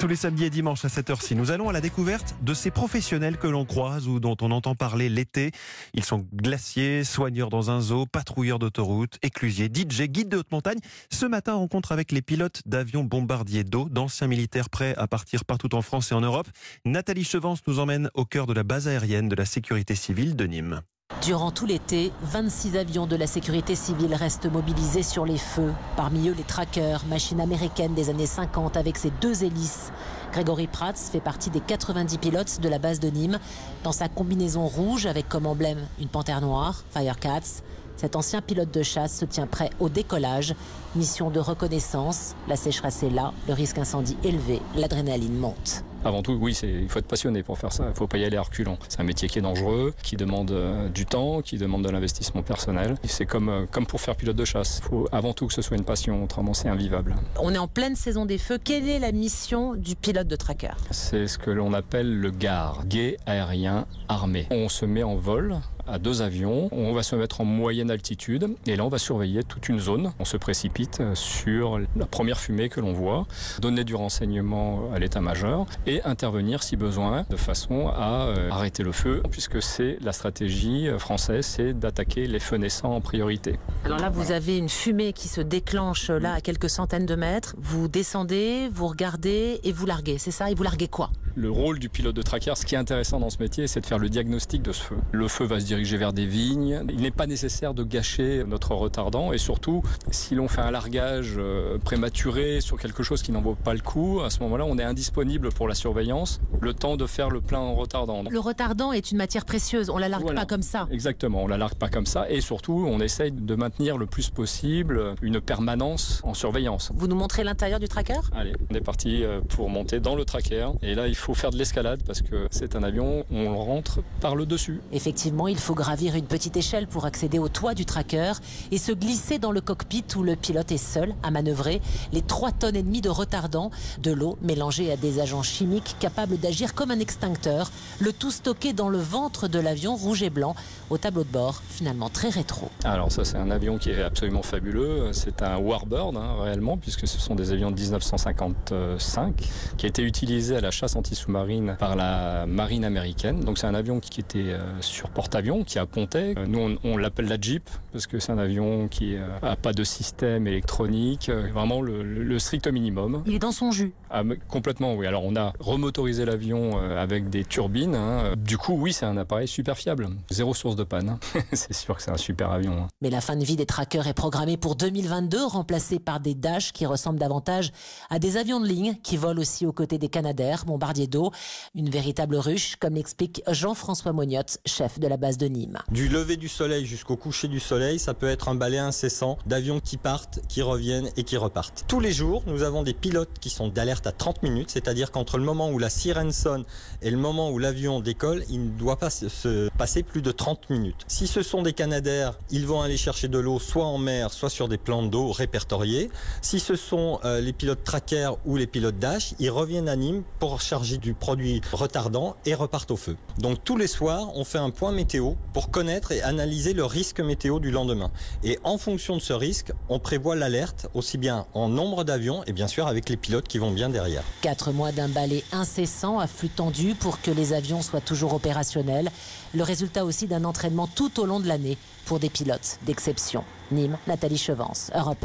Tous les samedis et dimanches à cette heure-ci, nous allons à la découverte de ces professionnels que l'on croise ou dont on entend parler l'été. Ils sont glaciers, soigneurs dans un zoo, patrouilleurs d'autoroute, éclusiers, DJ, guides de haute montagne. Ce matin, rencontre avec les pilotes d'avions bombardiers d'eau, d'anciens militaires prêts à partir partout en France et en Europe. Nathalie Chevance nous emmène au cœur de la base aérienne de la sécurité civile de Nîmes. Durant tout l'été, 26 avions de la sécurité civile restent mobilisés sur les feux. Parmi eux, les trackers, machines américaines des années 50 avec ses deux hélices. Grégory Prats fait partie des 90 pilotes de la base de Nîmes. Dans sa combinaison rouge avec comme emblème une panthère noire, Firecats, cet ancien pilote de chasse se tient prêt au décollage. Mission de reconnaissance, la sécheresse est là, le risque incendie élevé, l'adrénaline monte. Avant tout, oui, il faut être passionné pour faire ça. Il ne faut pas y aller à reculons. C'est un métier qui est dangereux, qui demande euh, du temps, qui demande de l'investissement personnel. C'est comme, euh, comme pour faire pilote de chasse. Il faut avant tout que ce soit une passion, autrement c'est invivable. On est en pleine saison des feux. Quelle est la mission du pilote de tracker? C'est ce que l'on appelle le GAR, guet aérien armé. On se met en vol à deux avions. On va se mettre en moyenne altitude et là on va surveiller toute une zone. On se précipite sur la première fumée que l'on voit, donner du renseignement à l'état-major et intervenir si besoin de façon à euh, arrêter le feu puisque c'est la stratégie française, c'est d'attaquer les feux naissants en priorité. Alors là vous avez une fumée qui se déclenche là à quelques centaines de mètres. Vous descendez, vous regardez et vous larguez, c'est ça? Et vous larguez quoi? Le rôle du pilote de tracker, ce qui est intéressant dans ce métier, c'est de faire le diagnostic de ce feu. Le feu va se diriger vers des vignes. Il n'est pas nécessaire de gâcher notre retardant et surtout, si l'on fait un largage euh, prématuré sur quelque chose qui n'en vaut pas le coup, à ce moment-là, on est indisponible pour la surveillance, le temps de faire le plein en retardant. Le retardant est une matière précieuse, on la largue Voilà. pas comme ça. Exactement, on la largue pas comme ça et surtout, on essaye de maintenir le plus possible une permanence en surveillance. Vous nous montrez l'intérieur du tracker? Allez, on est parti euh, pour monter dans le tracker et là, il faut faire de l'escalade parce que c'est un avion, on rentre par le dessus. Effectivement, il faut gravir une petite échelle pour accéder au toit du tracker et se glisser dans le cockpit où le pilote est seul à manœuvrer les 3 tonnes et demie de retardant, de l'eau mélangée à des agents chimiques capables d'agir comme un extincteur, le tout stocké dans le ventre de l'avion rouge et blanc au tableau de bord, finalement très rétro. Alors ça c'est un avion qui est absolument fabuleux, c'est un Warbird hein, réellement puisque ce sont des avions de 1955 qui a été utilisé à la chasse anti-sous-marine par la marine américaine. Donc c'est un avion qui était euh, sur porte-avions, qui a ponté. Euh, Nous on, on l'appelle la Jeep parce que c'est un avion qui n'a pas de système électronique, euh, vraiment le, strict minimum. Il est dans son jus. Ah, complètement oui. Alors on a remotorisé l'avion euh, avec des turbines. hein. Du coup oui c'est un appareil super fiable. Zéro source de panne. c'est sûr que c'est un super avion. hein. Mais la fin de vie des trackers est programmée pour 2022, remplacée par des Dash qui ressemblent davantage à des avions de ligne qui volent aussi aux côtés des Canadair, d'eau. Une véritable ruche, comme l'explique Jean-François Mognotte, chef de la base de Nîmes. Du lever du soleil jusqu'au coucher du soleil, ça peut être un balai incessant d'avions qui partent, qui reviennent et qui repartent. Tous les jours, nous avons des pilotes qui sont d'alerte à 30 minutes, c'est-à-dire qu'entre le moment où la sirène sonne et le moment où l'avion décolle, il ne doit pas se- se passer plus de 30 minutes. Si ce sont des canadaires, ils vont aller chercher de l'eau soit en mer, soit sur des plans d'eau répertoriés. Si ce sont euh, les pilotes tracker ou les pilotes dash, ils reviennent à Nîmes pour charger du produit retardant et repartent au feu. Donc tous les soirs, on fait un point météo pour connaître et analyser le risque météo du lendemain. Et en fonction de ce risque, on prévoit l'alerte aussi bien en nombre d'avions et bien sûr avec les pilotes qui vont bien derrière. Quatre mois d'un balai incessant à flux tendu pour que les avions soient toujours opérationnels. Le résultat aussi d'un entraînement tout au long de l'année pour des pilotes d'exception. Nîmes, Nathalie Chevance, Europe